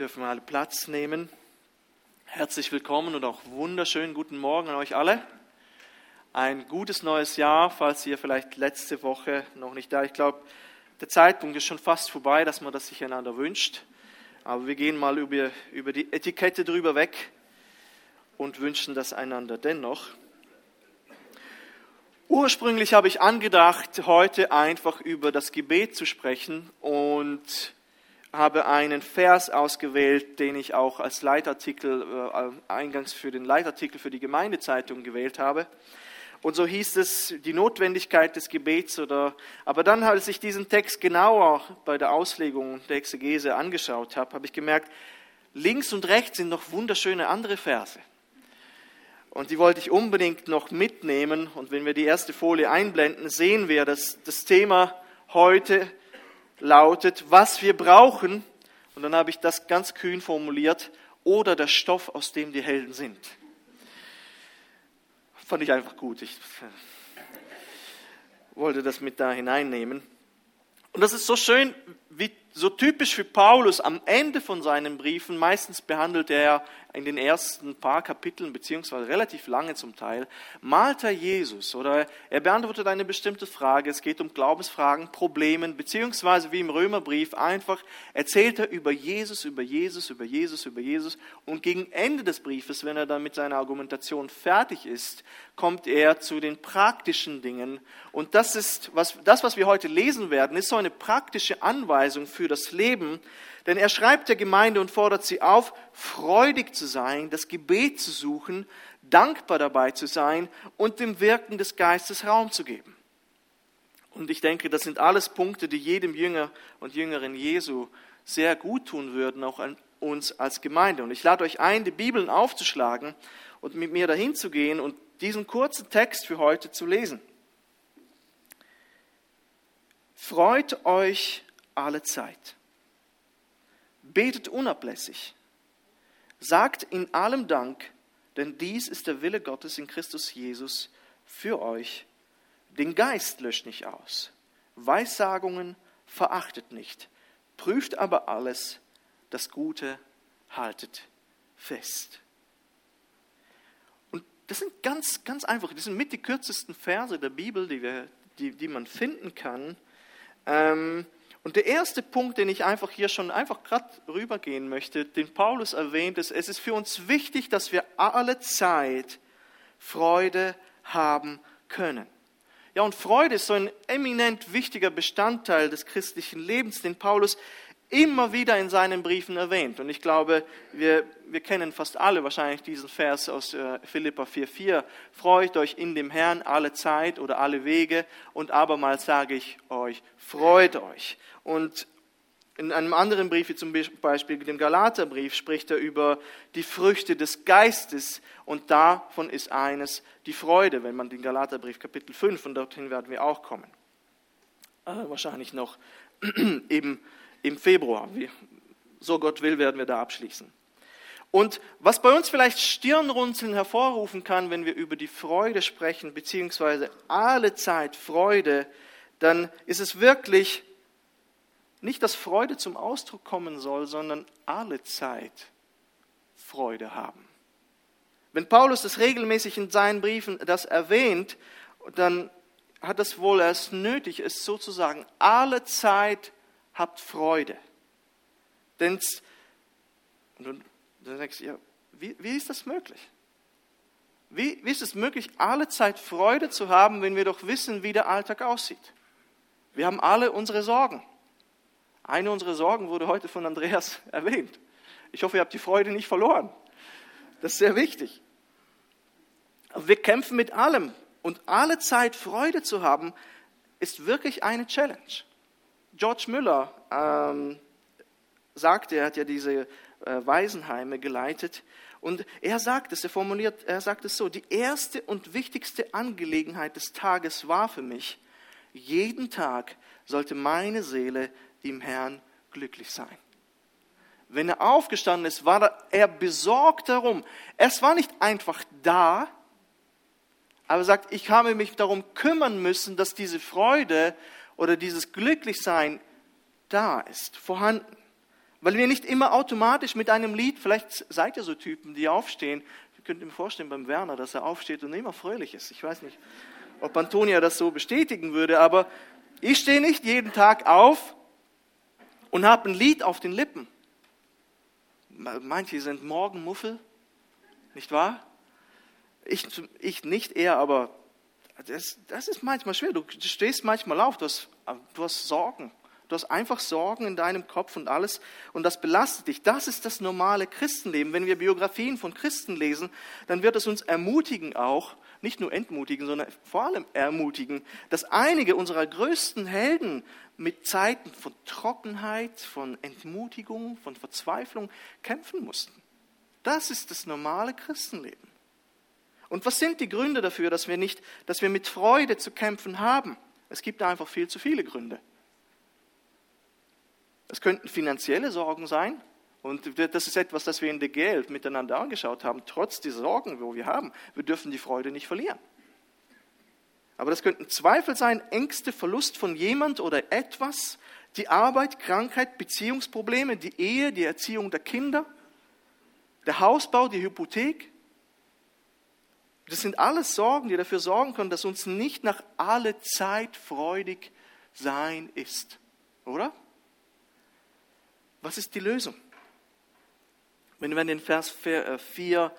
dürfen wir alle Platz nehmen. Herzlich willkommen und auch wunderschönen guten Morgen an euch alle. Ein gutes neues Jahr, falls ihr vielleicht letzte Woche noch nicht da. Ich glaube, der Zeitpunkt ist schon fast vorbei, dass man das sich einander wünscht. Aber wir gehen mal über, über die Etikette drüber weg und wünschen das einander dennoch. Ursprünglich habe ich angedacht, heute einfach über das Gebet zu sprechen und habe einen Vers ausgewählt, den ich auch als Leitartikel, äh, eingangs für den Leitartikel für die Gemeindezeitung gewählt habe. Und so hieß es die Notwendigkeit des Gebets oder, aber dann, als ich diesen Text genauer bei der Auslegung der Exegese angeschaut habe, habe ich gemerkt, links und rechts sind noch wunderschöne andere Verse. Und die wollte ich unbedingt noch mitnehmen. Und wenn wir die erste Folie einblenden, sehen wir, dass das Thema heute lautet, was wir brauchen, und dann habe ich das ganz kühn formuliert, oder der Stoff, aus dem die Helden sind. Fand ich einfach gut. Ich wollte das mit da hineinnehmen. Und das ist so schön, wie so typisch für Paulus am Ende von seinen Briefen. Meistens behandelt er in den ersten paar Kapiteln, beziehungsweise relativ lange zum Teil, malt er Jesus oder er beantwortet eine bestimmte Frage. Es geht um Glaubensfragen, Problemen, beziehungsweise wie im Römerbrief einfach erzählt er über Jesus, über Jesus, über Jesus, über Jesus. Und gegen Ende des Briefes, wenn er dann mit seiner Argumentation fertig ist, kommt er zu den praktischen Dingen. Und das ist, was, das, was wir heute lesen werden, ist so eine praktische Anweisung für das Leben, denn er schreibt der Gemeinde und fordert sie auf, freudig zu sein, das Gebet zu suchen, dankbar dabei zu sein und dem Wirken des Geistes Raum zu geben. Und ich denke, das sind alles Punkte, die jedem Jünger und Jüngerin Jesu sehr gut tun würden, auch an uns als Gemeinde. Und ich lade euch ein, die Bibeln aufzuschlagen und mit mir dahin zu gehen und diesen kurzen Text für heute zu lesen. Freut euch alle Zeit. Betet unablässig. Sagt in allem Dank, denn dies ist der Wille Gottes in Christus Jesus für euch. Den Geist löscht nicht aus. Weissagungen verachtet nicht. Prüft aber alles, das Gute haltet fest. Und das sind ganz, ganz einfach. Das sind mit die kürzesten Verse der Bibel, die, wir, die, die man finden kann. Ähm, und der erste Punkt, den ich einfach hier schon einfach gerade rübergehen möchte, den Paulus erwähnt, ist, es ist für uns wichtig, dass wir alle Zeit Freude haben können. Ja, und Freude ist so ein eminent wichtiger Bestandteil des christlichen Lebens, den Paulus immer wieder in seinen Briefen erwähnt. Und ich glaube, wir, wir kennen fast alle wahrscheinlich diesen Vers aus äh, Philippa 4,4. Freut euch in dem Herrn alle Zeit oder alle Wege. Und abermals sage ich euch, freut euch. Und in einem anderen Brief, wie zum Beispiel dem Galaterbrief, spricht er über die Früchte des Geistes und davon ist eines die Freude, wenn man den Galaterbrief Kapitel 5, und dorthin werden wir auch kommen. Äh, wahrscheinlich noch eben im Februar. So Gott will, werden wir da abschließen. Und was bei uns vielleicht Stirnrunzeln hervorrufen kann, wenn wir über die Freude sprechen, beziehungsweise alle Zeit Freude, dann ist es wirklich nicht, dass Freude zum Ausdruck kommen soll, sondern alle Zeit Freude haben. Wenn Paulus das regelmäßig in seinen Briefen das erwähnt, dann hat es wohl erst nötig, es sozusagen alle Zeit habt Freude. Denn und du denkst, ja, wie, wie ist das möglich? Wie, wie ist es möglich, alle Zeit Freude zu haben, wenn wir doch wissen, wie der Alltag aussieht? Wir haben alle unsere Sorgen. Eine unserer Sorgen wurde heute von Andreas erwähnt. Ich hoffe, ihr habt die Freude nicht verloren. Das ist sehr wichtig. Wir kämpfen mit allem. Und alle Zeit Freude zu haben, ist wirklich eine Challenge. George Müller ähm, sagte, er hat ja diese äh, Waisenheime geleitet, und er sagt es, er formuliert, er sagt es so, die erste und wichtigste Angelegenheit des Tages war für mich, jeden Tag sollte meine Seele im Herrn glücklich sein. Wenn er aufgestanden ist, war er besorgt darum. Es war nicht einfach da, aber er sagt, ich habe mich darum kümmern müssen, dass diese Freude oder dieses Glücklichsein da ist, vorhanden. Weil wir nicht immer automatisch mit einem Lied, vielleicht seid ihr so Typen, die aufstehen. Ihr könnt mir vorstellen beim Werner, dass er aufsteht und immer fröhlich ist. Ich weiß nicht, ob Antonia das so bestätigen würde, aber ich stehe nicht jeden Tag auf und habe ein Lied auf den Lippen. Manche sind Morgenmuffel, nicht wahr? Ich, ich nicht eher, aber das, das ist manchmal schwer. Du stehst manchmal auf, du hast, du hast Sorgen. Du hast einfach Sorgen in deinem Kopf und alles und das belastet dich. Das ist das normale Christenleben. Wenn wir Biografien von Christen lesen, dann wird es uns ermutigen auch, nicht nur entmutigen, sondern vor allem ermutigen, dass einige unserer größten Helden mit Zeiten von Trockenheit, von Entmutigung, von Verzweiflung kämpfen mussten. Das ist das normale Christenleben. Und was sind die Gründe dafür, dass wir nicht, dass wir mit Freude zu kämpfen haben? Es gibt einfach viel zu viele Gründe. Es könnten finanzielle Sorgen sein. Und das ist etwas, das wir in der Geld miteinander angeschaut haben. Trotz dieser Sorgen, wo wir haben, wir dürfen die Freude nicht verlieren. Aber das könnten Zweifel sein, Ängste, Verlust von jemand oder etwas, die Arbeit, Krankheit, Beziehungsprobleme, die Ehe, die Erziehung der Kinder, der Hausbau, die Hypothek. Das sind alles Sorgen, die dafür sorgen können, dass uns nicht nach alle Zeit freudig sein ist. Oder? Was ist die Lösung? Wenn wir an den Vers 4 äh,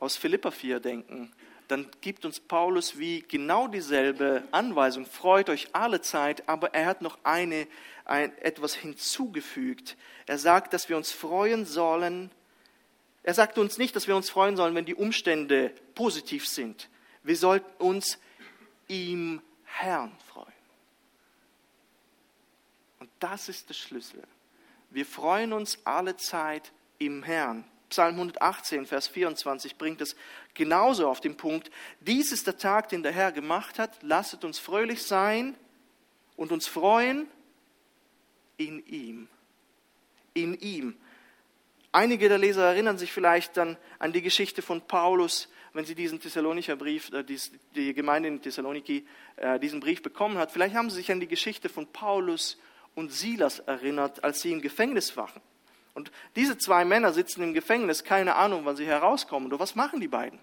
aus Philippa 4 denken, dann gibt uns Paulus wie genau dieselbe Anweisung. Freut euch alle Zeit, aber er hat noch eine, ein, etwas hinzugefügt. Er sagt, dass wir uns freuen sollen. Er sagt uns nicht, dass wir uns freuen sollen, wenn die Umstände positiv sind. Wir sollten uns im Herrn freuen. Und das ist der Schlüssel. Wir freuen uns alle Zeit im Herrn. Psalm 118, Vers 24 bringt es genauso auf den Punkt. Dies ist der Tag, den der Herr gemacht hat. Lasset uns fröhlich sein und uns freuen in ihm. In ihm. Einige der Leser erinnern sich vielleicht dann an die Geschichte von Paulus, wenn sie diesen Thessalonicher Brief, äh, die Gemeinde in Thessaloniki äh, diesen Brief bekommen hat. Vielleicht haben sie sich an die Geschichte von Paulus und Silas erinnert, als sie im Gefängnis waren. Und diese zwei Männer sitzen im Gefängnis, keine Ahnung, wann sie herauskommen. Und was machen die beiden?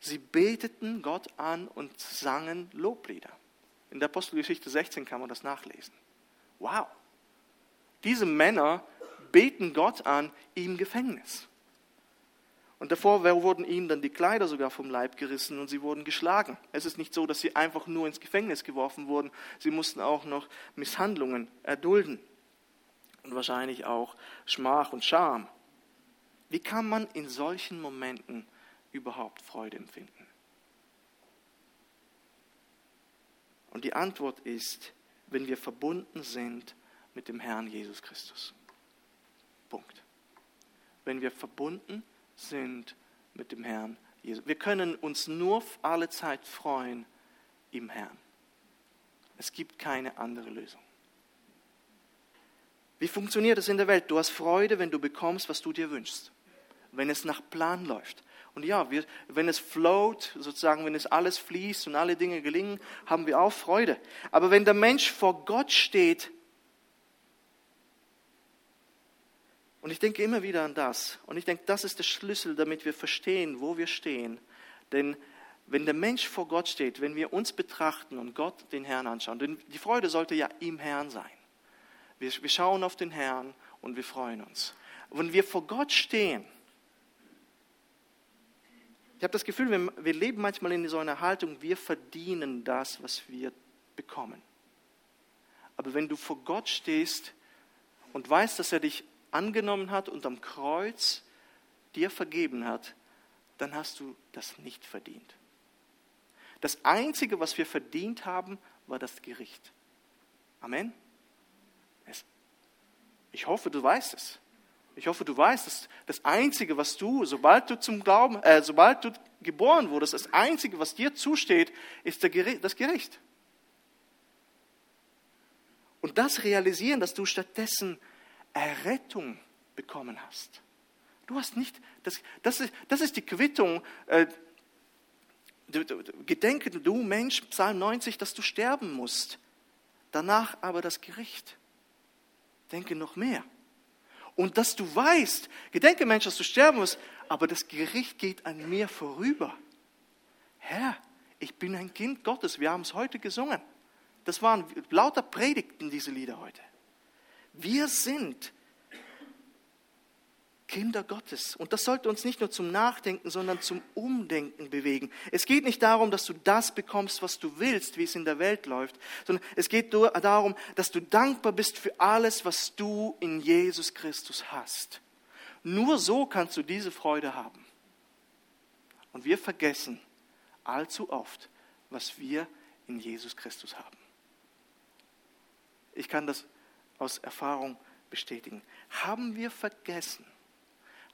Sie beteten Gott an und sangen Loblieder. In der Apostelgeschichte 16 kann man das nachlesen. Wow. Diese Männer beten Gott an im Gefängnis. Und davor wurden ihnen dann die Kleider sogar vom Leib gerissen und sie wurden geschlagen. Es ist nicht so, dass sie einfach nur ins Gefängnis geworfen wurden. Sie mussten auch noch Misshandlungen erdulden. Und wahrscheinlich auch Schmach und Scham. Wie kann man in solchen Momenten überhaupt Freude empfinden? Und die Antwort ist, wenn wir verbunden sind mit dem Herrn Jesus Christus. Punkt. Wenn wir verbunden sind mit dem Herrn Jesus. Wir können uns nur alle Zeit freuen im Herrn. Es gibt keine andere Lösung. Wie funktioniert es in der Welt? Du hast Freude, wenn du bekommst, was du dir wünschst. Wenn es nach Plan läuft. Und ja, wir, wenn es float, sozusagen, wenn es alles fließt und alle Dinge gelingen, haben wir auch Freude. Aber wenn der Mensch vor Gott steht, Und ich denke immer wieder an das. Und ich denke, das ist der Schlüssel, damit wir verstehen, wo wir stehen. Denn wenn der Mensch vor Gott steht, wenn wir uns betrachten und Gott den Herrn anschauen, denn die Freude sollte ja im Herrn sein. Wir, wir schauen auf den Herrn und wir freuen uns. Wenn wir vor Gott stehen, ich habe das Gefühl, wir, wir leben manchmal in so einer Haltung, wir verdienen das, was wir bekommen. Aber wenn du vor Gott stehst und weißt, dass er dich angenommen hat und am Kreuz dir vergeben hat, dann hast du das nicht verdient. Das Einzige, was wir verdient haben, war das Gericht. Amen. Ich hoffe, du weißt es. Ich hoffe, du weißt, dass das Einzige, was du, sobald du zum Glauben, äh, sobald du geboren wurdest, das Einzige, was dir zusteht, ist das Gericht. Und das realisieren, dass du stattdessen Errettung bekommen hast. Du hast nicht, das, das, ist, das ist die Quittung. Äh, gedenke du Mensch, Psalm 90, dass du sterben musst. Danach aber das Gericht. denke noch mehr. Und dass du weißt, gedenke Mensch, dass du sterben musst, aber das Gericht geht an mir vorüber. Herr, ich bin ein Kind Gottes. Wir haben es heute gesungen. Das waren lauter Predigten, diese Lieder heute. Wir sind Kinder Gottes. Und das sollte uns nicht nur zum Nachdenken, sondern zum Umdenken bewegen. Es geht nicht darum, dass du das bekommst, was du willst, wie es in der Welt läuft, sondern es geht darum, dass du dankbar bist für alles, was du in Jesus Christus hast. Nur so kannst du diese Freude haben. Und wir vergessen allzu oft, was wir in Jesus Christus haben. Ich kann das aus Erfahrung bestätigen. Haben wir vergessen,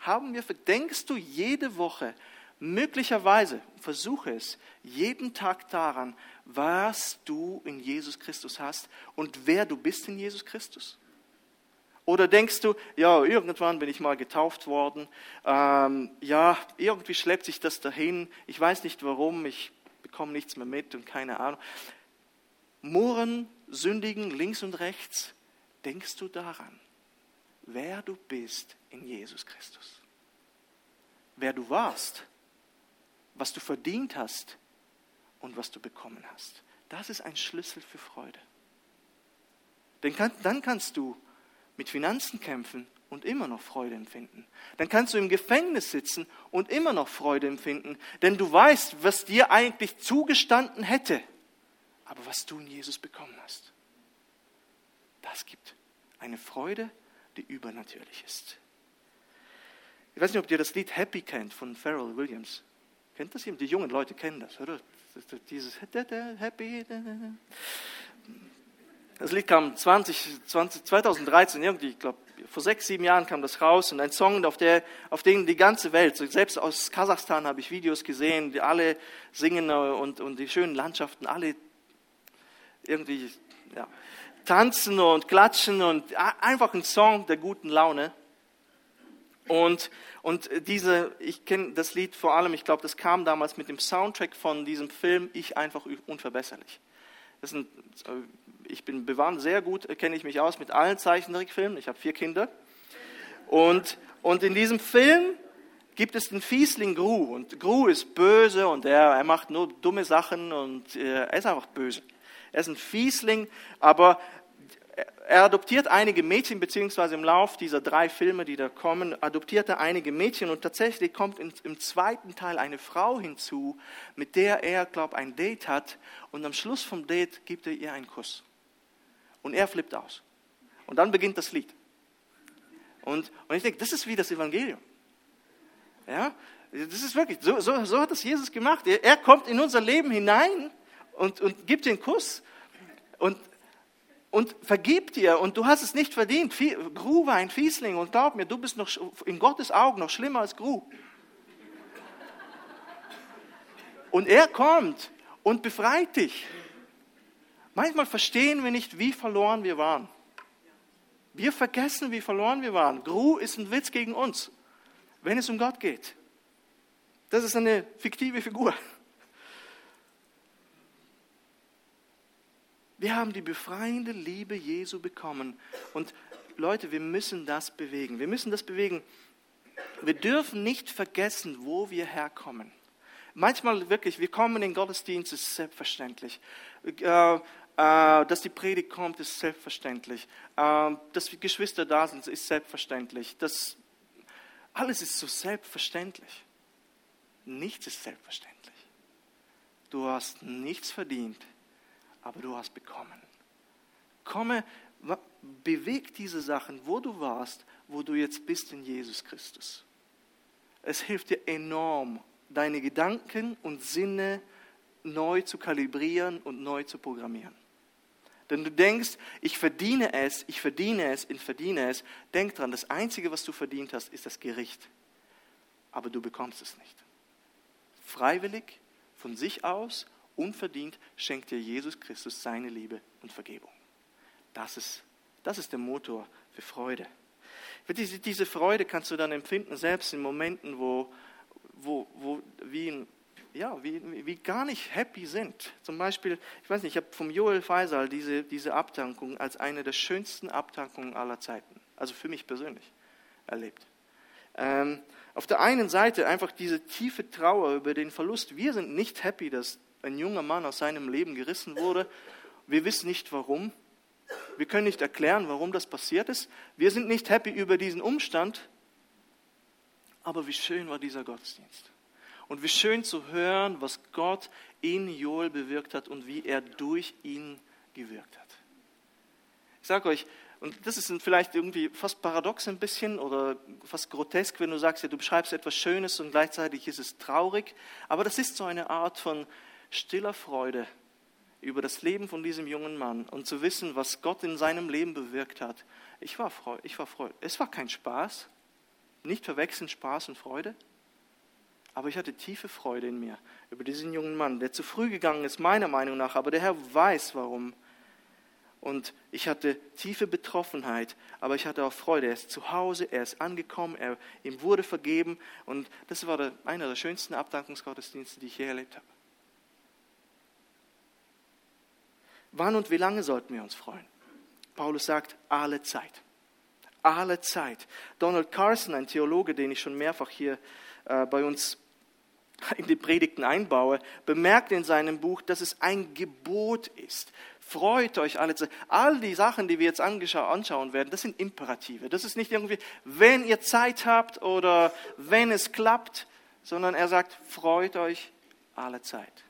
haben wir, denkst du jede Woche, möglicherweise, versuche es, jeden Tag daran, was du in Jesus Christus hast und wer du bist in Jesus Christus? Oder denkst du, ja, irgendwann bin ich mal getauft worden, ähm, ja, irgendwie schleppt sich das dahin, ich weiß nicht warum, ich bekomme nichts mehr mit und keine Ahnung. Murren, sündigen links und rechts, denkst du daran? wer du bist in Jesus Christus. Wer du warst, was du verdient hast und was du bekommen hast. Das ist ein Schlüssel für Freude. Denn dann kannst du mit Finanzen kämpfen und immer noch Freude empfinden. Dann kannst du im Gefängnis sitzen und immer noch Freude empfinden, denn du weißt, was dir eigentlich zugestanden hätte, aber was du in Jesus bekommen hast. Das gibt eine Freude, die übernatürlich ist. Ich weiß nicht, ob ihr das Lied Happy kennt von Pharrell Williams. Kennt das jemand? Die jungen Leute kennen das, oder? Dieses Happy. Das Lied kam 20, 20, 2013, irgendwie, ich glaube, vor sechs, sieben Jahren kam das raus und ein Song, auf, der, auf den die ganze Welt, selbst aus Kasachstan habe ich Videos gesehen, die alle singen und, und die schönen Landschaften, alle irgendwie, ja, tanzen und klatschen und einfach ein Song der guten Laune. Und, und diese, ich kenne das Lied vor allem, ich glaube, das kam damals mit dem Soundtrack von diesem Film Ich einfach unverbesserlich. Sind, äh, ich bin bewahrt sehr gut, kenne ich mich aus mit allen Zeichentrickfilmen. Ich habe vier Kinder. Und, und in diesem Film gibt es den Fiesling Gru. Und Gru ist böse und er, er macht nur dumme Sachen und äh, er ist einfach böse. Er ist ein Fiesling, aber er adoptiert einige Mädchen, beziehungsweise im Lauf dieser drei Filme, die da kommen, adoptiert er einige Mädchen und tatsächlich kommt im zweiten Teil eine Frau hinzu, mit der er, glaube ein Date hat und am Schluss vom Date gibt er ihr einen Kuss. Und er flippt aus. Und dann beginnt das Lied. Und, und ich denke, das ist wie das Evangelium. Ja, das ist wirklich, so, so, so hat das Jesus gemacht. Er, er kommt in unser Leben hinein und, und gibt den Kuss. Und und vergib dir und du hast es nicht verdient. Gru war ein Fiesling und glaub mir, du bist noch in Gottes Augen noch schlimmer als Gru. Und er kommt und befreit dich. Manchmal verstehen wir nicht, wie verloren wir waren. Wir vergessen, wie verloren wir waren. Gru ist ein Witz gegen uns, wenn es um Gott geht. Das ist eine fiktive Figur. Wir haben die befreiende Liebe Jesu bekommen. Und Leute, wir müssen das bewegen. Wir müssen das bewegen. Wir dürfen nicht vergessen, wo wir herkommen. Manchmal wirklich, wir kommen in den Gottesdienst, ist selbstverständlich. Äh, äh, dass die Predigt kommt, ist selbstverständlich. Äh, dass die Geschwister da sind, ist selbstverständlich. Das, alles ist so selbstverständlich. Nichts ist selbstverständlich. Du hast nichts verdient aber du hast bekommen. Komme, beweg diese Sachen, wo du warst, wo du jetzt bist in Jesus Christus. Es hilft dir enorm, deine Gedanken und Sinne neu zu kalibrieren und neu zu programmieren. Denn du denkst, ich verdiene es, ich verdiene es, ich verdiene es. Denk dran, das Einzige, was du verdient hast, ist das Gericht. Aber du bekommst es nicht. Freiwillig, von sich aus unverdient schenkt dir Jesus Christus seine Liebe und Vergebung. Das ist, das ist der Motor für Freude. Diese, Freude kannst du dann empfinden, selbst in Momenten, wo, wo, wo wie ja, wie, wie gar nicht happy sind. Zum Beispiel, ich weiß nicht, ich habe vom Joel Faisal diese, diese Abdankung als eine der schönsten Abdankungen aller Zeiten, also für mich persönlich, erlebt. Ähm, auf der einen Seite einfach diese tiefe Trauer über den Verlust. Wir sind nicht happy, dass ein junger Mann aus seinem Leben gerissen wurde. Wir wissen nicht warum. Wir können nicht erklären, warum das passiert ist. Wir sind nicht happy über diesen Umstand. Aber wie schön war dieser Gottesdienst. Und wie schön zu hören, was Gott in Joel bewirkt hat und wie er durch ihn gewirkt hat. Ich sage euch, und das ist vielleicht irgendwie fast paradox ein bisschen oder fast grotesk, wenn du sagst, ja, du beschreibst etwas Schönes und gleichzeitig ist es traurig. Aber das ist so eine Art von stiller Freude über das Leben von diesem jungen Mann und zu wissen, was Gott in seinem Leben bewirkt hat. Ich war, freu, ich war freudig. Es war kein Spaß, nicht verwechseln Spaß und Freude. Aber ich hatte tiefe Freude in mir über diesen jungen Mann, der zu früh gegangen ist, meiner Meinung nach. Aber der Herr weiß warum. Und ich hatte tiefe Betroffenheit, aber ich hatte auch Freude. Er ist zu Hause, er ist angekommen, er, ihm wurde vergeben. Und das war der, einer der schönsten Abdankungsgottesdienste, die ich je erlebt habe. Wann und wie lange sollten wir uns freuen? Paulus sagt, alle Zeit. Alle Zeit. Donald Carson, ein Theologe, den ich schon mehrfach hier äh, bei uns in die Predigten einbaue, bemerkt in seinem Buch, dass es ein Gebot ist. Freut euch alle Zeit. All die Sachen, die wir jetzt anschauen werden, das sind Imperative. Das ist nicht irgendwie, wenn ihr Zeit habt oder wenn es klappt, sondern er sagt, freut euch alle Zeit.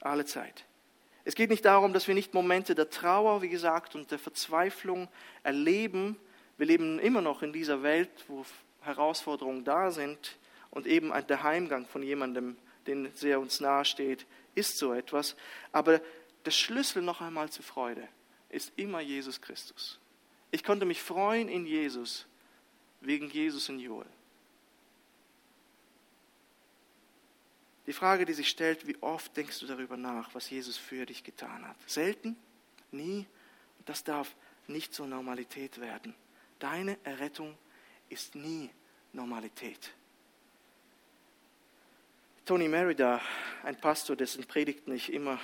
Alle Zeit. Es geht nicht darum, dass wir nicht Momente der Trauer, wie gesagt, und der Verzweiflung erleben. Wir leben immer noch in dieser Welt, wo Herausforderungen da sind. Und eben der Heimgang von jemandem, den sehr uns nahe steht, ist so etwas. Aber der Schlüssel noch einmal zur Freude ist immer Jesus Christus. Ich konnte mich freuen in Jesus, wegen Jesus und Joel. Die Frage, die sich stellt, wie oft denkst du darüber nach, was Jesus für dich getan hat? Selten? Nie? Das darf nicht zur Normalität werden. Deine Errettung ist nie Normalität. Tony Merida, ein Pastor, dessen Predigten ich immer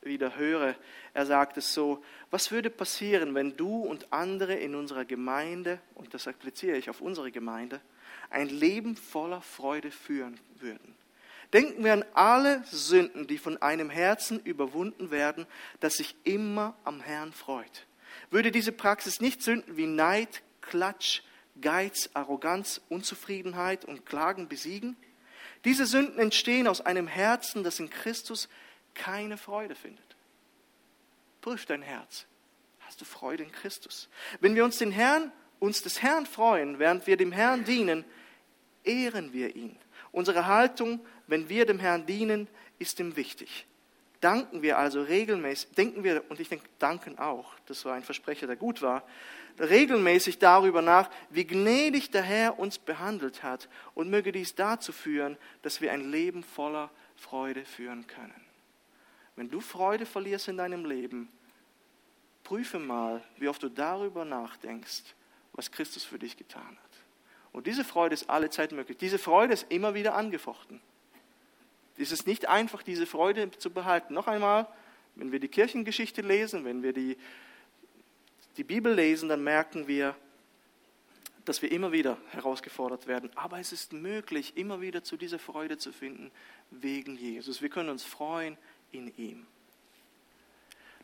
wieder höre, er sagt es so, was würde passieren, wenn du und andere in unserer Gemeinde, und das appliziere ich auf unsere Gemeinde, ein Leben voller Freude führen würden? Denken wir an alle Sünden, die von einem Herzen überwunden werden, das sich immer am Herrn freut. Würde diese Praxis nicht Sünden wie Neid, Klatsch, Geiz, Arroganz, Unzufriedenheit und Klagen besiegen? Diese Sünden entstehen aus einem Herzen, das in Christus keine Freude findet. Prüf dein Herz. Hast du Freude in Christus? Wenn wir uns den Herrn, uns des Herrn freuen, während wir dem Herrn dienen, ehren wir ihn. Unsere Haltung, wenn wir dem Herrn dienen, ist ihm wichtig. Danken wir also regelmäßig, denken wir, und ich denke, danken auch, das war ein Versprecher, der gut war, regelmäßig darüber nach, wie gnädig der Herr uns behandelt hat und möge dies dazu führen, dass wir ein Leben voller Freude führen können. Wenn du Freude verlierst in deinem Leben, prüfe mal, wie oft du darüber nachdenkst, was Christus für dich getan hat. Und diese Freude ist alle Zeit möglich. Diese Freude ist immer wieder angefochten. Es ist nicht einfach, diese Freude zu behalten. Noch einmal, wenn wir die Kirchengeschichte lesen, wenn wir die, die Bibel lesen, dann merken wir, dass wir immer wieder herausgefordert werden. Aber es ist möglich, immer wieder zu dieser Freude zu finden, wegen Jesus. Wir können uns freuen in ihm.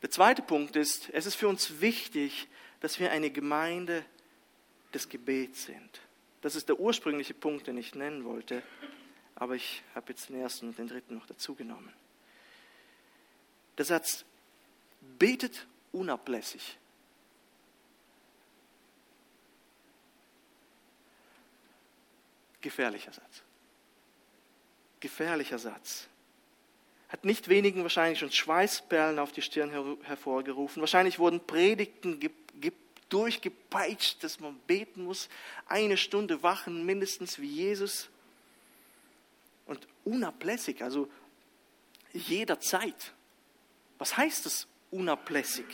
Der zweite Punkt ist, es ist für uns wichtig, dass wir eine Gemeinde des Gebets sind. Das ist der ursprüngliche Punkt, den ich nennen wollte, aber ich habe jetzt den ersten und den dritten noch dazu genommen. Der Satz betet unablässig. Gefährlicher Satz. Gefährlicher Satz. Hat nicht wenigen wahrscheinlich schon Schweißperlen auf die Stirn hervorgerufen. Wahrscheinlich wurden Predigten durchgepeitscht, dass man beten muss, eine Stunde wachen, mindestens wie Jesus. Und unablässig, also jederzeit. Was heißt das unablässig?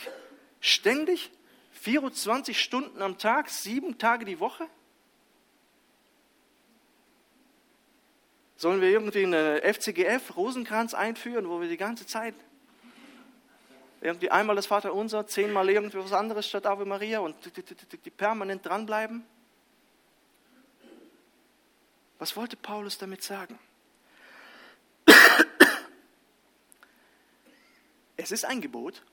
Ständig? 24 Stunden am Tag, sieben Tage die Woche? Sollen wir irgendwie eine FCGF, Rosenkranz einführen, wo wir die ganze Zeit irgendwie einmal das Vaterunser, zehnmal irgendwie was anderes statt Ave Maria und die permanent dranbleiben? Was wollte Paulus damit sagen? Es ist ein Gebot.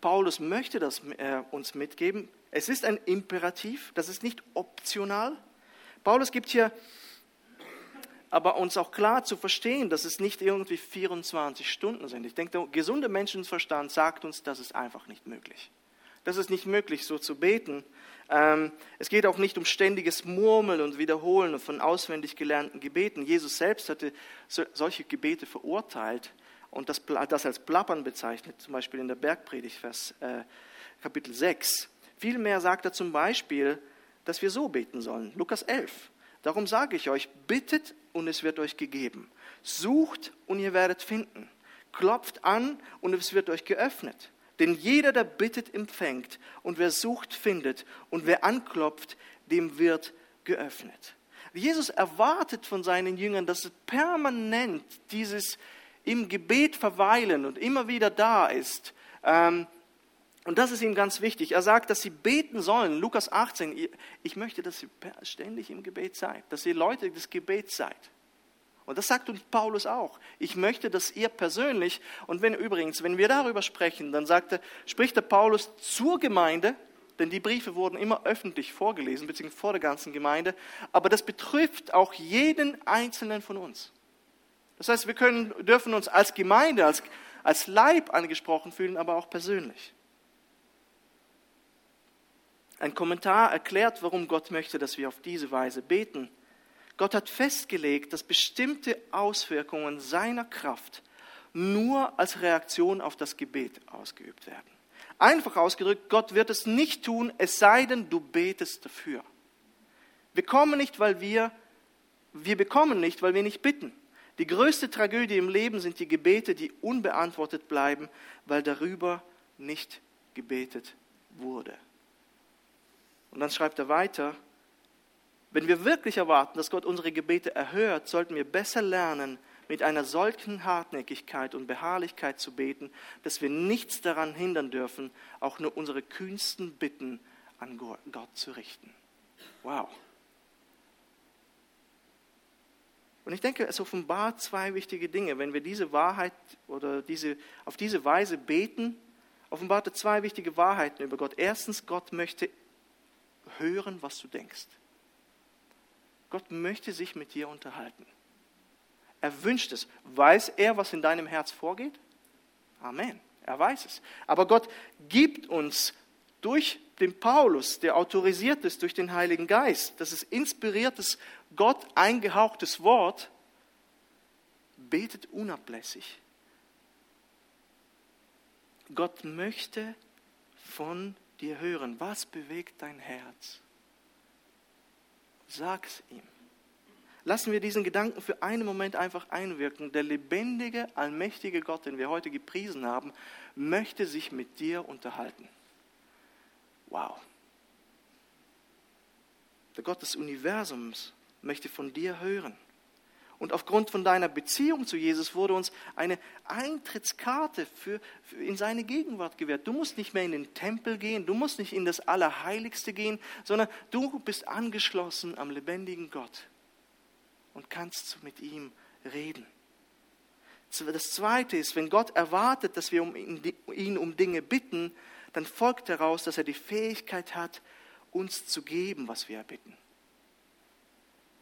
Paulus möchte das äh, uns mitgeben. Es ist ein Imperativ, das ist nicht optional. Paulus gibt hier aber uns auch klar zu verstehen, dass es nicht irgendwie 24 Stunden sind. Ich denke, der gesunde Menschenverstand sagt uns, das ist einfach nicht möglich. Das ist nicht möglich, so zu beten. Ähm, es geht auch nicht um ständiges Murmeln und Wiederholen von auswendig gelernten Gebeten. Jesus selbst hatte solche Gebete verurteilt und das, als Plappern bezeichnet, zum Beispiel in der Bergpredigt, Vers, äh, Kapitel 6. Vielmehr sagt er zum Beispiel, dass wir so beten sollen. Lukas 11. Darum sage ich euch, bittet und es wird euch gegeben. Sucht und ihr werdet finden. Klopft an und es wird euch geöffnet. Denn jeder, der bittet, empfängt. Und wer sucht, findet. Und wer anklopft, dem wird geöffnet. Jesus erwartet von seinen Jüngern, dass es permanent dieses im Gebet verweilen und immer wieder da ist. Ähm, und das ist ihm ganz wichtig. Er sagt, dass sie beten sollen. Lukas 18, ich möchte, dass ihr ständig im Gebet seid, dass ihr Leute des Gebets seid. Und das sagt uns Paulus auch. Ich möchte, dass ihr persönlich, und wenn übrigens, wenn wir darüber sprechen, dann sagt er, spricht der Paulus zur Gemeinde, denn die Briefe wurden immer öffentlich vorgelesen, beziehungsweise vor der ganzen Gemeinde, aber das betrifft auch jeden Einzelnen von uns. Das heißt, wir können, dürfen uns als Gemeinde, als, als Leib angesprochen fühlen, aber auch persönlich. Ein Kommentar erklärt, warum Gott möchte, dass wir auf diese Weise beten. Gott hat festgelegt, dass bestimmte Auswirkungen seiner Kraft nur als Reaktion auf das Gebet ausgeübt werden. Einfach ausgedrückt, Gott wird es nicht tun, es sei denn, du betest dafür. Wir kommen nicht, weil wir, wir bekommen nicht, weil wir nicht bitten. Die größte Tragödie im Leben sind die Gebete, die unbeantwortet bleiben, weil darüber nicht gebetet wurde. Und dann schreibt er weiter, wenn wir wirklich erwarten, dass Gott unsere Gebete erhört, sollten wir besser lernen, mit einer solchen Hartnäckigkeit und Beharrlichkeit zu beten, dass wir nichts daran hindern dürfen, auch nur unsere kühnsten Bitten an Gott zu richten. Wow. Und ich denke, es offenbart zwei wichtige Dinge. Wenn wir diese Wahrheit oder diese, auf diese Weise beten, offenbart er zwei wichtige Wahrheiten über Gott. Erstens, Gott möchte hören, was du denkst. Gott möchte sich mit dir unterhalten. Er wünscht es. Weiß er, was in deinem Herz vorgeht? Amen. Er weiß es. Aber Gott gibt uns durch den Paulus, der autorisiert ist durch den Heiligen Geist, das ist inspiriertes, Gott eingehauchtes Wort, betet unablässig. Gott möchte von dir hören, was bewegt dein Herz? Sag's ihm. Lassen wir diesen Gedanken für einen Moment einfach einwirken. Der lebendige, allmächtige Gott, den wir heute gepriesen haben, möchte sich mit dir unterhalten. Wow. Der Gott des Universums möchte von dir hören. Und aufgrund von deiner Beziehung zu Jesus wurde uns eine Eintrittskarte für, für, in seine Gegenwart gewährt. Du musst nicht mehr in den Tempel gehen, du musst nicht in das Allerheiligste gehen, sondern du bist angeschlossen am lebendigen Gott und kannst mit ihm reden. Das Zweite ist, wenn Gott erwartet, dass wir ihn, ihn um Dinge bitten, dann folgt daraus, dass er die Fähigkeit hat, uns zu geben, was wir erbitten.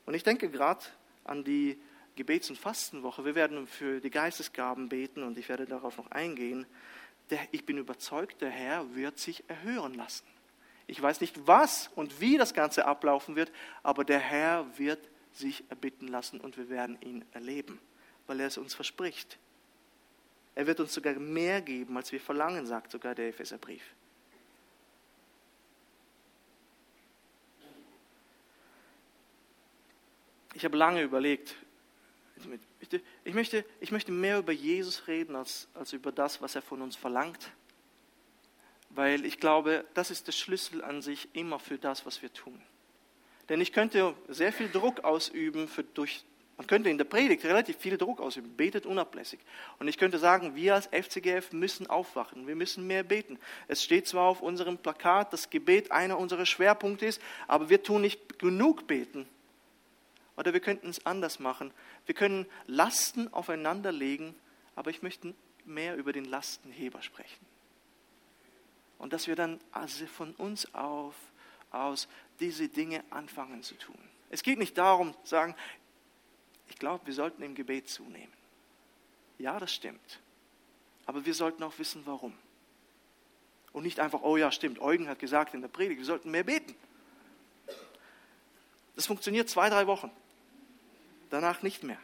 Und ich denke gerade an die Gebets- und Fastenwoche. Wir werden für die Geistesgaben beten und ich werde darauf noch eingehen. Der, ich bin überzeugt, der Herr wird sich erhören lassen. Ich weiß nicht, was und wie das Ganze ablaufen wird, aber der Herr wird sich erbitten lassen und wir werden ihn erleben, weil er es uns verspricht. Er wird uns sogar mehr geben, als wir verlangen, sagt sogar der Epheserbrief. Ich habe lange überlegt, ich möchte, ich möchte mehr über Jesus reden als, als über das, was er von uns verlangt. Weil ich glaube, das ist der Schlüssel an sich immer für das, was wir tun. Denn ich könnte sehr viel Druck ausüben für, durch Man könnte in der Predigt relativ viel Druck ausüben. Betet unablässig. Und ich könnte sagen, wir als FCGF müssen aufwachen. Wir müssen mehr beten. Es steht zwar auf unserem Plakat, dass Gebet einer unserer Schwerpunkte ist, aber wir tun nicht genug beten. Oder wir könnten es anders machen. Wir können Lasten aufeinander legen, aber ich möchte mehr über den Lastenheber sprechen. Und dass wir dann also von uns auf, aus diese Dinge anfangen zu tun. Es geht nicht darum zu sagen, ich glaube, wir sollten im Gebet zunehmen. Ja, das stimmt. Aber wir sollten auch wissen, warum. Und nicht einfach, oh ja, stimmt, Eugen hat gesagt in der Predigt, wir sollten mehr beten. Das funktioniert zwei, drei Wochen. Danach nicht mehr.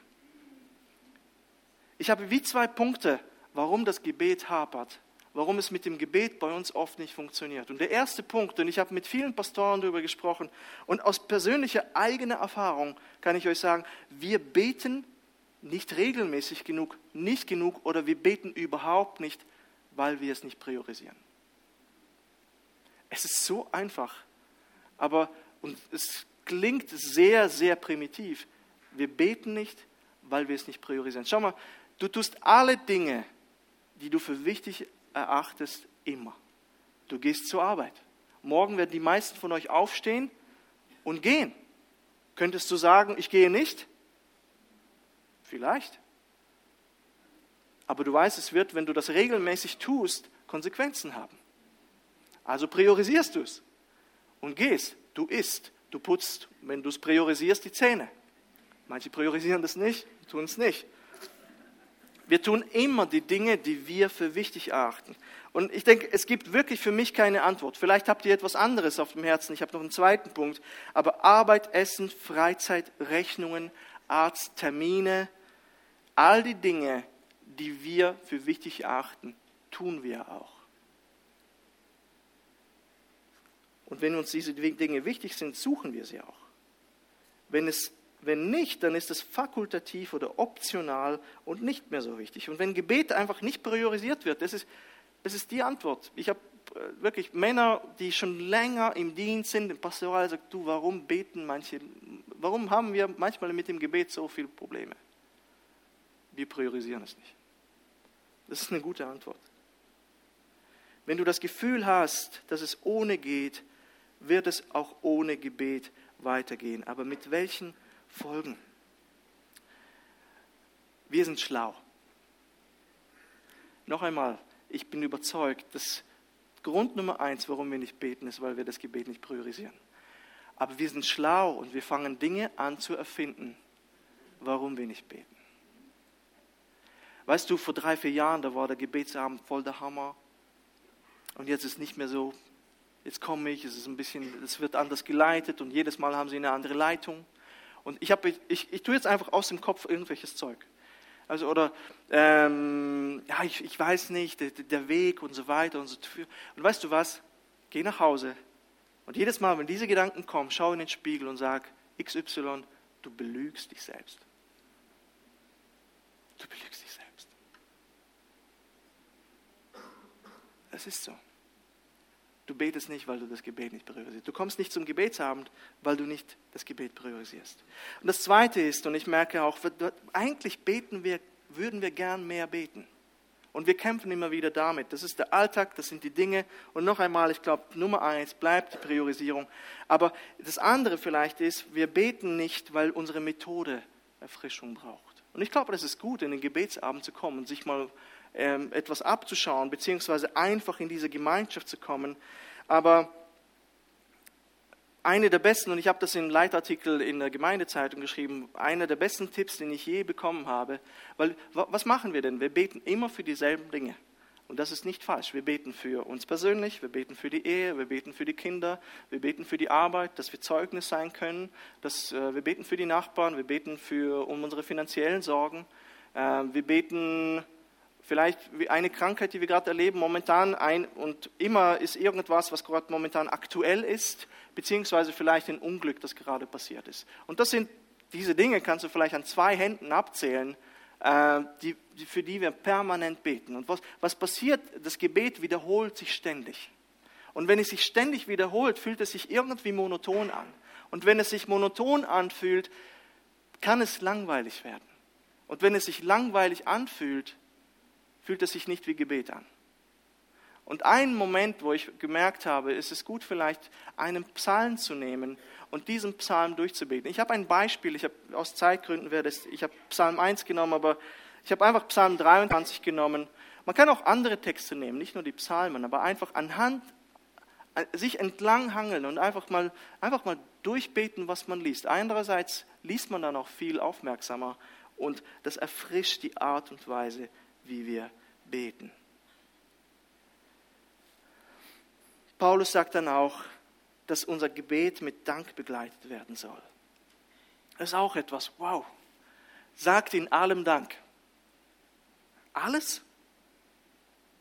Ich habe wie zwei Punkte, warum das Gebet hapert, warum es mit dem Gebet bei uns oft nicht funktioniert. Und der erste Punkt, und ich habe mit vielen Pastoren darüber gesprochen, und aus persönlicher eigener Erfahrung kann ich euch sagen, wir beten nicht regelmäßig genug, nicht genug oder wir beten überhaupt nicht, weil wir es nicht priorisieren. Es ist so einfach, aber und es klingt sehr, sehr primitiv. Wir beten nicht, weil wir es nicht priorisieren. Schau mal, du tust alle Dinge, die du für wichtig erachtest, immer. Du gehst zur Arbeit. Morgen werden die meisten von euch aufstehen und gehen. Könntest du sagen, ich gehe nicht? Vielleicht. Aber du weißt, es wird, wenn du das regelmäßig tust, Konsequenzen haben. Also priorisierst du es und gehst. Du isst, du putzt, wenn du es priorisierst, die Zähne. Manche priorisieren das nicht, tun es nicht. Wir tun immer die Dinge, die wir für wichtig erachten. Und ich denke, es gibt wirklich für mich keine Antwort. Vielleicht habt ihr etwas anderes auf dem Herzen. Ich habe noch einen zweiten Punkt. Aber Arbeit, Essen, Freizeit, Rechnungen, Arzt, Termine, all die Dinge, die wir für wichtig erachten, tun wir auch. Und wenn uns diese Dinge wichtig sind, suchen wir sie auch. Wenn es wenn nicht, dann ist es fakultativ oder optional und nicht mehr so wichtig. Und wenn Gebet einfach nicht priorisiert wird, das ist, das ist die Antwort. Ich habe äh, wirklich Männer, die schon länger im Dienst sind, im Pastoral, sagt, du, warum beten manche, warum haben wir manchmal mit dem Gebet so viele Probleme? Wir priorisieren es nicht. Das ist eine gute Antwort. Wenn du das Gefühl hast, dass es ohne geht, wird es auch ohne Gebet weitergehen. Aber mit welchen folgen. Wir sind schlau. Noch einmal, ich bin überzeugt, dass Grund Nummer eins, warum wir nicht beten, ist, weil wir das Gebet nicht priorisieren. Aber wir sind schlau und wir fangen Dinge an zu erfinden, warum wir nicht beten. Weißt du, vor drei, vier Jahren, da war der Gebetsabend voll der Hammer. Und jetzt ist nicht mehr so. Jetzt komme ich, es ist ein bisschen, es wird anders geleitet und jedes Mal haben sie eine andere Leitung. Und ich, hab, ich, ich tue jetzt einfach aus dem Kopf irgendwelches Zeug. Also, oder, ähm, ja, ich, ich weiß nicht, der, der Weg und so weiter und so. Und weißt du was? Geh nach Hause und jedes Mal, wenn diese Gedanken kommen, schau in den Spiegel und sag, XY, du belügst dich selbst. Du belügst dich selbst. Es ist so. Du betest nicht, weil du das Gebet nicht priorisierst. Du kommst nicht zum Gebetsabend, weil du nicht das Gebet priorisierst. Und das Zweite ist, und ich merke auch, eigentlich beten wir, würden wir gern mehr beten. Und wir kämpfen immer wieder damit. Das ist der Alltag, das sind die Dinge. Und noch einmal, ich glaube, Nummer eins bleibt die Priorisierung. Aber das andere vielleicht ist, wir beten nicht, weil unsere Methode Erfrischung braucht. Und ich glaube, das ist gut, in den Gebetsabend zu kommen und sich mal etwas abzuschauen, beziehungsweise einfach in diese Gemeinschaft zu kommen. Aber eine der besten, und ich habe das im Leitartikel in der Gemeindezeitung geschrieben, einer der besten Tipps, den ich je bekommen habe, weil was machen wir denn? Wir beten immer für dieselben Dinge. Und das ist nicht falsch. Wir beten für uns persönlich, wir beten für die Ehe, wir beten für die Kinder, wir beten für die Arbeit, dass wir Zeugnis sein können, dass, äh, wir beten für die Nachbarn, wir beten für, um unsere finanziellen Sorgen, äh, wir beten vielleicht eine Krankheit, die wir gerade erleben, momentan ein und immer ist irgendwas, was gerade momentan aktuell ist, beziehungsweise vielleicht ein Unglück, das gerade passiert ist. Und das sind diese Dinge, kannst du vielleicht an zwei Händen abzählen, äh, die, für die wir permanent beten. Und was, was passiert? Das Gebet wiederholt sich ständig. Und wenn es sich ständig wiederholt, fühlt es sich irgendwie monoton an. Und wenn es sich monoton anfühlt, kann es langweilig werden. Und wenn es sich langweilig anfühlt, fühlt es sich nicht wie Gebet an. Und ein Moment, wo ich gemerkt habe, ist es gut, vielleicht einen Psalm zu nehmen und diesen Psalm durchzubeten. Ich habe ein Beispiel, ich habe aus Zeitgründen werde es, ich habe Psalm 1 genommen, aber ich habe einfach Psalm 23 genommen. Man kann auch andere Texte nehmen, nicht nur die Psalmen, aber einfach anhand sich entlang hangeln und einfach mal, einfach mal durchbeten, was man liest. Andererseits liest man dann auch viel aufmerksamer und das erfrischt die Art und Weise, wie wir beten. Paulus sagt dann auch, dass unser Gebet mit Dank begleitet werden soll. Das ist auch etwas, wow. Sagt in allem Dank. Alles?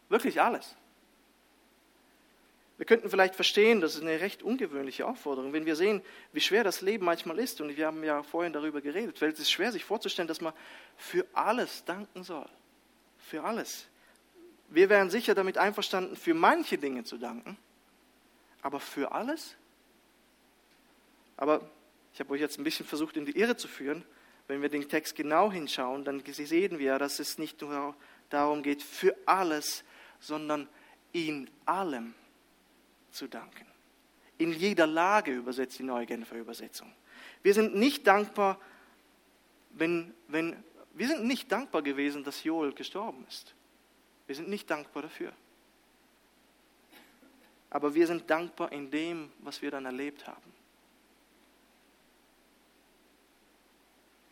Wirklich alles. Wir könnten vielleicht verstehen, das ist eine recht ungewöhnliche Aufforderung, wenn wir sehen, wie schwer das Leben manchmal ist. Und wir haben ja vorhin darüber geredet, weil es ist schwer, sich vorzustellen, dass man für alles danken soll. Für alles. Wir wären sicher damit einverstanden, für manche Dinge zu danken. Aber für alles? Aber ich habe euch jetzt ein bisschen versucht, in die Irre zu führen. Wenn wir den Text genau hinschauen, dann sehen wir, dass es nicht nur darum geht, für alles, sondern in allem zu danken. In jeder Lage übersetzt die neue Genfer Übersetzung. Wir sind nicht dankbar, wenn, wenn, wir sind nicht dankbar gewesen, dass Joel gestorben ist. Wir sind nicht dankbar dafür aber wir sind dankbar in dem, was wir dann erlebt haben.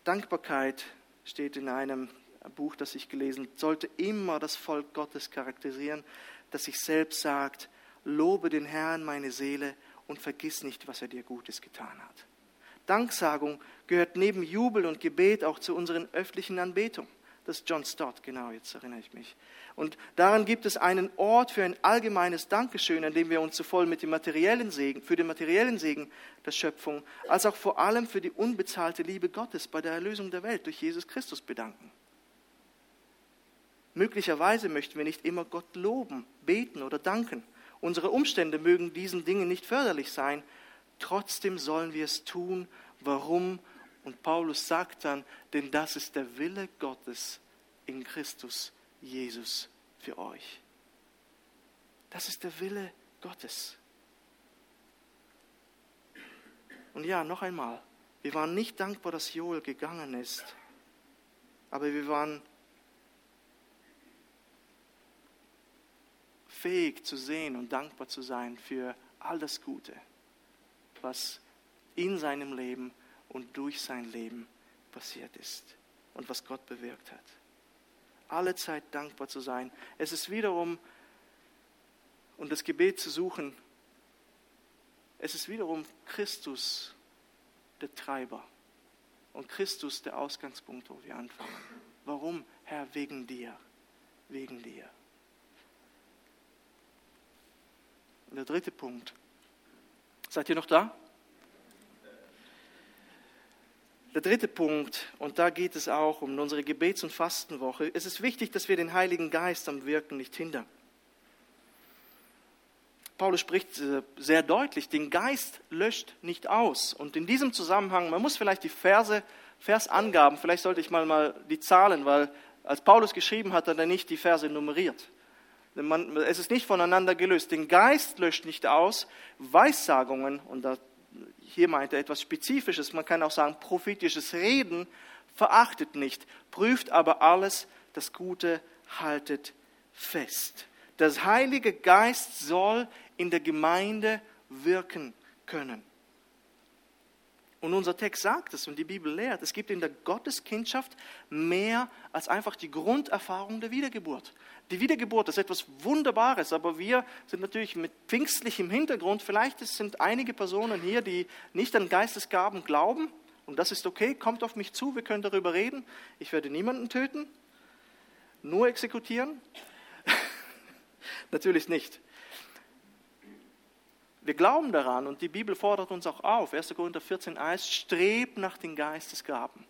Dankbarkeit steht in einem Buch, das ich gelesen habe, sollte immer das Volk Gottes charakterisieren, das sich selbst sagt, lobe den Herrn meine Seele und vergiss nicht, was er dir Gutes getan hat. Danksagung gehört neben Jubel und Gebet auch zu unseren öffentlichen Anbetungen. Das ist John Stott, genau, jetzt erinnere ich mich. Und daran gibt es einen Ort für ein allgemeines Dankeschön, an dem wir uns sowohl mit dem materiellen Segen, für den materiellen Segen der Schöpfung, als auch vor allem für die unbezahlte Liebe Gottes bei der Erlösung der Welt durch Jesus Christus bedanken. Möglicherweise möchten wir nicht immer Gott loben, beten oder danken. Unsere Umstände mögen diesen Dingen nicht förderlich sein. Trotzdem sollen wir es tun. Warum? Und Paulus sagt dann, denn das ist der Wille Gottes in Christus Jesus für euch. Das ist der Wille Gottes. Und ja, noch einmal, wir waren nicht dankbar, dass Joel gegangen ist, aber wir waren fähig zu sehen und dankbar zu sein für all das Gute, was in seinem Leben und durch sein Leben passiert ist und was Gott bewirkt hat. Alle Zeit dankbar zu sein. Es ist wiederum, und das Gebet zu suchen, es ist wiederum Christus der Treiber und Christus der Ausgangspunkt, wo wir anfangen. Warum? Herr, wegen dir, wegen dir. Und der dritte Punkt. Seid ihr noch da? Der dritte Punkt, und da geht es auch um unsere Gebets- und Fastenwoche. Es ist wichtig, dass wir den Heiligen Geist am Wirken nicht hindern. Paulus spricht äh, sehr deutlich, den Geist löscht nicht aus. Und in diesem Zusammenhang, man muss vielleicht die Verse, Versangaben, vielleicht sollte ich mal, mal die Zahlen, weil als Paulus geschrieben hat, hat er nicht die Verse nummeriert. Man, es ist nicht voneinander gelöst. Den Geist löscht nicht aus. Weissagungen, und da hier meint er etwas Spezifisches, man kann auch sagen prophetisches Reden, verachtet nicht, prüft aber alles, das Gute haltet fest. Das Heilige Geist soll in der Gemeinde wirken können. Und unser Text sagt es und die Bibel lehrt, es gibt in der Gotteskindschaft mehr als einfach die Grunderfahrung der Wiedergeburt. Die Wiedergeburt ist etwas Wunderbares, aber wir sind natürlich mit pfingstlichem Hintergrund. Vielleicht sind einige Personen hier, die nicht an Geistesgaben glauben. Und das ist okay, kommt auf mich zu, wir können darüber reden. Ich werde niemanden töten, nur exekutieren. natürlich nicht. Wir glauben daran und die Bibel fordert uns auch auf. 1. Korinther 14 heißt, strebt nach den Geistesgaben.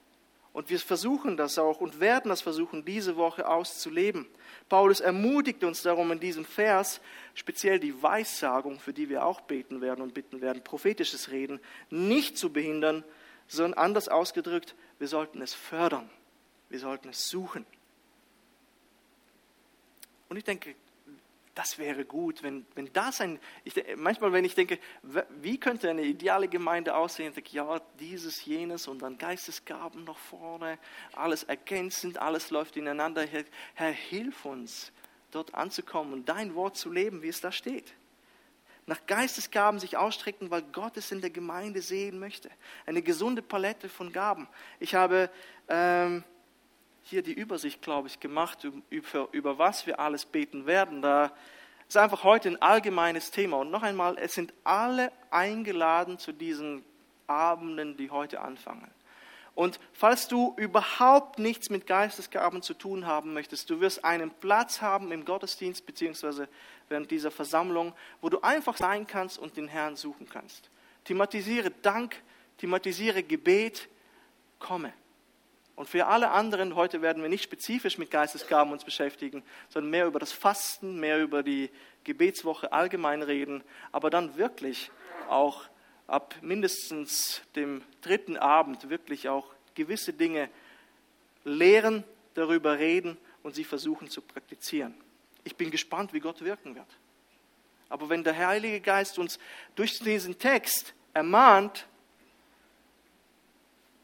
Und wir versuchen das auch und werden das versuchen, diese Woche auszuleben. Paulus ermutigt uns darum in diesem Vers, speziell die Weissagung, für die wir auch beten werden und bitten werden, prophetisches Reden, nicht zu behindern, sondern anders ausgedrückt, wir sollten es fördern, wir sollten es suchen. Und ich denke, das wäre gut, wenn, wenn das ein, ich, manchmal wenn ich denke, wie könnte eine ideale Gemeinde aussehen, denke ich, ja, dieses, jenes und dann Geistesgaben noch vorne, alles ergänzend, alles läuft ineinander. Herr, Herr, hilf uns, dort anzukommen und dein Wort zu leben, wie es da steht. Nach Geistesgaben sich ausstrecken, weil Gott es in der Gemeinde sehen möchte. Eine gesunde Palette von Gaben. Ich habe ähm, hier die Übersicht, glaube ich, gemacht, über, über was wir alles beten werden. Da ist einfach heute ein allgemeines Thema. Und noch einmal, es sind alle eingeladen zu diesen Abenden, die heute anfangen. Und falls du überhaupt nichts mit Geistesgaben zu tun haben möchtest, du wirst einen Platz haben im Gottesdienst beziehungsweise während dieser Versammlung, wo du einfach sein kannst und den Herrn suchen kannst. Thematisiere Dank, thematisiere Gebet, komme. Und für alle anderen, heute werden wir nicht spezifisch mit Geistesgaben uns beschäftigen, sondern mehr über das Fasten, mehr über die Gebetswoche allgemein reden, aber dann wirklich auch ab mindestens dem dritten Abend wirklich auch gewisse Dinge lehren, darüber reden und sie versuchen zu praktizieren. Ich bin gespannt, wie Gott wirken wird. Aber wenn der Heilige Geist uns durch diesen Text ermahnt,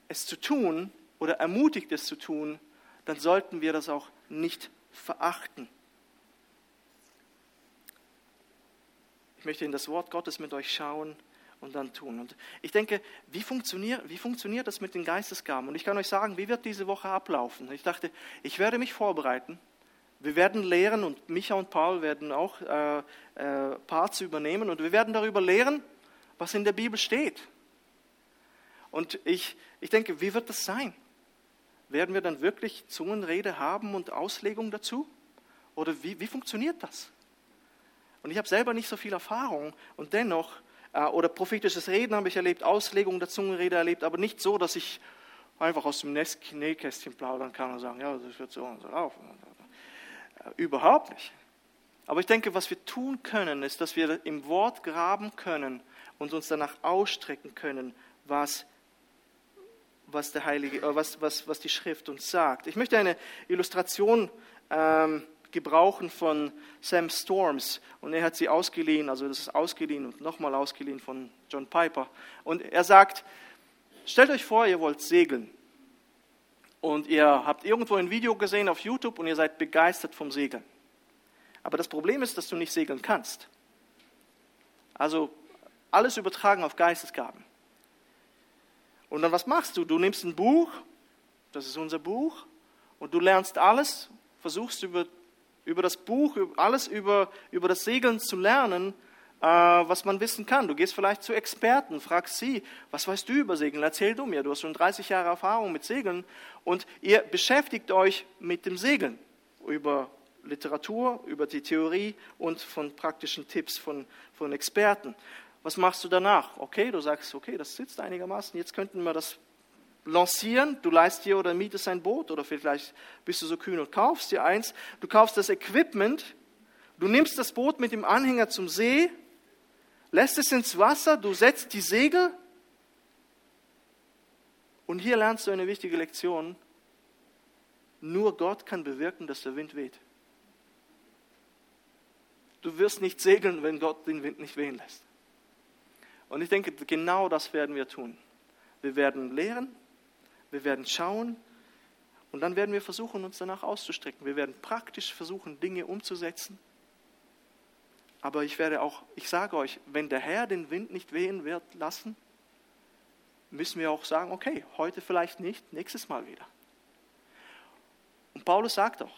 es zu tun, oder ermutigt es zu tun, dann sollten wir das auch nicht verachten. Ich möchte in das Wort Gottes mit euch schauen und dann tun. Und ich denke, wie funktioniert, wie funktioniert das mit den Geistesgaben? Und ich kann euch sagen, wie wird diese Woche ablaufen? Ich dachte, ich werde mich vorbereiten. Wir werden lehren und Micha und Paul werden auch äh, äh, Parts übernehmen und wir werden darüber lehren, was in der Bibel steht. Und ich, ich denke, wie wird das sein? Werden wir dann wirklich Zungenrede haben und Auslegung dazu? Oder wie, wie funktioniert das? Und ich habe selber nicht so viel Erfahrung und dennoch, äh, oder prophetisches Reden habe ich erlebt, Auslegung der Zungenrede erlebt, aber nicht so, dass ich einfach aus dem Nähkästchen plaudern kann und sagen, ja, das wird so und so laufen. Äh, überhaupt nicht. Aber ich denke, was wir tun können, ist, dass wir im Wort graben können und uns danach ausstrecken können, was was, der Heilige, äh, was, was, was die Schrift uns sagt. Ich möchte eine Illustration ähm, gebrauchen von Sam Storms und er hat sie ausgeliehen, also das ist ausgeliehen und nochmal ausgeliehen von John Piper. Und er sagt, stellt euch vor, ihr wollt segeln und ihr habt irgendwo ein Video gesehen auf YouTube und ihr seid begeistert vom Segeln. Aber das Problem ist, dass du nicht segeln kannst. Also alles übertragen auf Geistesgaben. Und dann was machst du? Du nimmst ein Buch, das ist unser Buch, und du lernst alles, versuchst über, über das Buch, alles über, über das Segeln zu lernen, äh, was man wissen kann. Du gehst vielleicht zu Experten, fragst sie, was weißt du über Segeln? Erzähl du mir, du hast schon 30 Jahre Erfahrung mit Segeln und ihr beschäftigt euch mit dem Segeln über Literatur, über die Theorie und von praktischen Tipps von, von Experten. Was machst du danach? Okay, du sagst, okay, das sitzt einigermaßen, jetzt könnten wir das lancieren. Du leist dir oder mietest ein Boot oder vielleicht bist du so kühn und kaufst dir eins. Du kaufst das Equipment, du nimmst das Boot mit dem Anhänger zum See, lässt es ins Wasser, du setzt die Segel und hier lernst du eine wichtige Lektion. Nur Gott kann bewirken, dass der Wind weht. Du wirst nicht segeln, wenn Gott den Wind nicht wehen lässt. Und ich denke, genau das werden wir tun. Wir werden lehren, wir werden schauen und dann werden wir versuchen, uns danach auszustrecken. Wir werden praktisch versuchen, Dinge umzusetzen. Aber ich werde auch, ich sage euch, wenn der Herr den Wind nicht wehen wird lassen, müssen wir auch sagen, okay, heute vielleicht nicht, nächstes Mal wieder. Und Paulus sagt auch,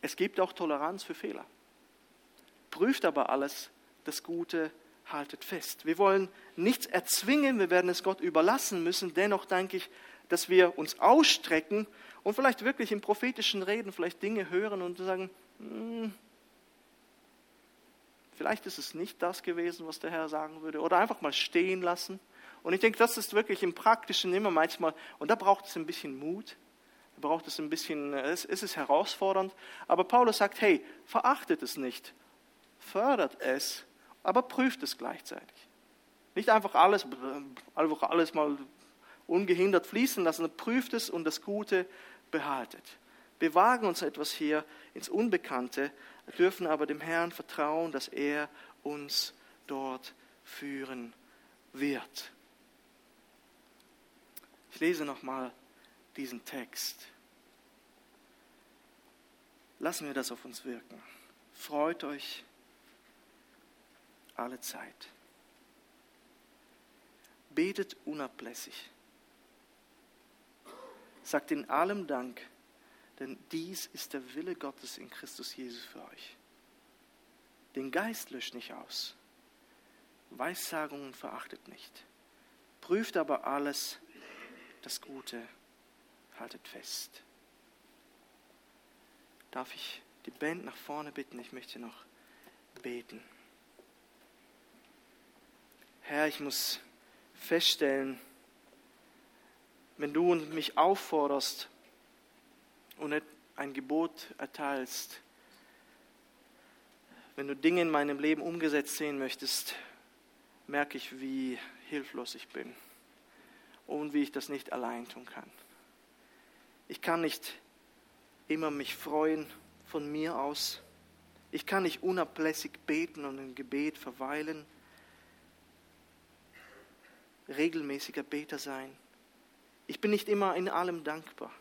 es gibt auch Toleranz für Fehler. Prüft aber alles, das Gute haltet fest. Wir wollen nichts erzwingen, wir werden es Gott überlassen müssen. Dennoch denke ich, dass wir uns ausstrecken und vielleicht wirklich im prophetischen Reden vielleicht Dinge hören und sagen, hm, vielleicht ist es nicht das gewesen, was der Herr sagen würde, oder einfach mal stehen lassen. Und ich denke, das ist wirklich im Praktischen immer manchmal, und da braucht es ein bisschen Mut, da braucht es ein bisschen, es ist herausfordernd, aber Paulus sagt, hey, verachtet es nicht, fördert es aber prüft es gleichzeitig. Nicht einfach alles, einfach alles mal ungehindert fließen lassen, prüft es und das Gute behaltet. Wir wagen uns etwas hier ins Unbekannte, dürfen aber dem Herrn vertrauen, dass er uns dort führen wird. Ich lese nochmal diesen Text. Lassen wir das auf uns wirken. Freut euch alle Zeit. Betet unablässig. Sagt in allem Dank, denn dies ist der Wille Gottes in Christus Jesus für euch. Den Geist löscht nicht aus. Weissagungen verachtet nicht. Prüft aber alles, das Gute haltet fest. Darf ich die Band nach vorne bitten? Ich möchte noch beten. Herr, ich muss feststellen, wenn du mich aufforderst und ein Gebot erteilst, wenn du Dinge in meinem Leben umgesetzt sehen möchtest, merke ich, wie hilflos ich bin und wie ich das nicht allein tun kann. Ich kann nicht immer mich freuen von mir aus. Ich kann nicht unablässig beten und im Gebet verweilen regelmäßiger Beter sein. Ich bin nicht immer in allem dankbar.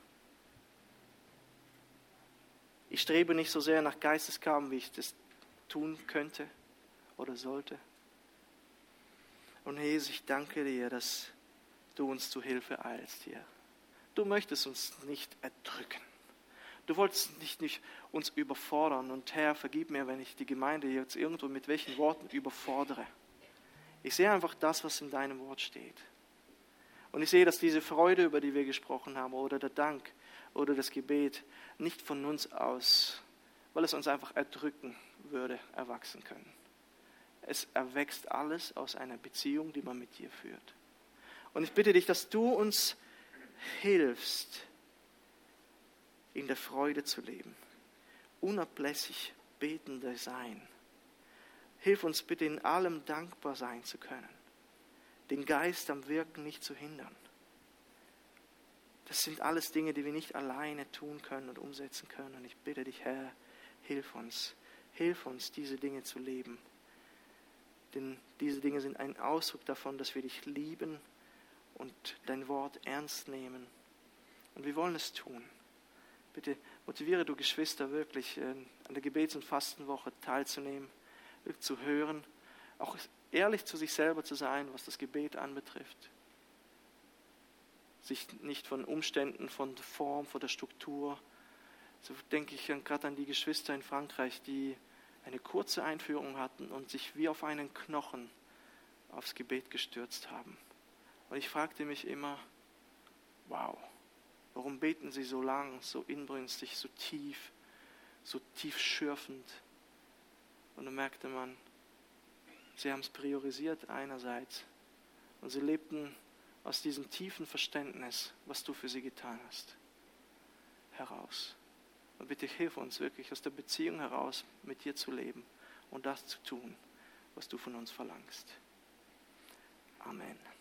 Ich strebe nicht so sehr nach Geistesgaben, wie ich das tun könnte oder sollte. Und Jesus, ich danke dir, dass du uns zu Hilfe eilst hier. Du möchtest uns nicht erdrücken. Du wolltest nicht, nicht uns überfordern. Und Herr, vergib mir, wenn ich die Gemeinde jetzt irgendwo mit welchen Worten überfordere. Ich sehe einfach das, was in deinem Wort steht. Und ich sehe, dass diese Freude, über die wir gesprochen haben, oder der Dank oder das Gebet nicht von uns aus, weil es uns einfach erdrücken würde, erwachsen können. Es erwächst alles aus einer Beziehung, die man mit dir führt. Und ich bitte dich, dass du uns hilfst, in der Freude zu leben, unablässig betender sein Hilf uns bitte in allem dankbar sein zu können, den Geist am Wirken nicht zu hindern. Das sind alles Dinge, die wir nicht alleine tun können und umsetzen können. Und ich bitte dich, Herr, hilf uns, hilf uns, diese Dinge zu leben. Denn diese Dinge sind ein Ausdruck davon, dass wir dich lieben und dein Wort ernst nehmen. Und wir wollen es tun. Bitte motiviere du Geschwister wirklich äh, an der Gebets- und Fastenwoche teilzunehmen zu hören, auch ehrlich zu sich selber zu sein, was das Gebet anbetrifft. Sich nicht von Umständen, von der Form, von der Struktur. So denke ich gerade an die Geschwister in Frankreich, die eine kurze Einführung hatten und sich wie auf einen Knochen aufs Gebet gestürzt haben. Und ich fragte mich immer, wow, warum beten sie so lang, so inbrünstig, so tief, so tief schürfend? Und dann merkte man, sie haben es priorisiert einerseits. Und sie lebten aus diesem tiefen Verständnis, was du für sie getan hast, heraus. Und bitte hilf uns wirklich aus der Beziehung heraus mit dir zu leben und das zu tun, was du von uns verlangst. Amen.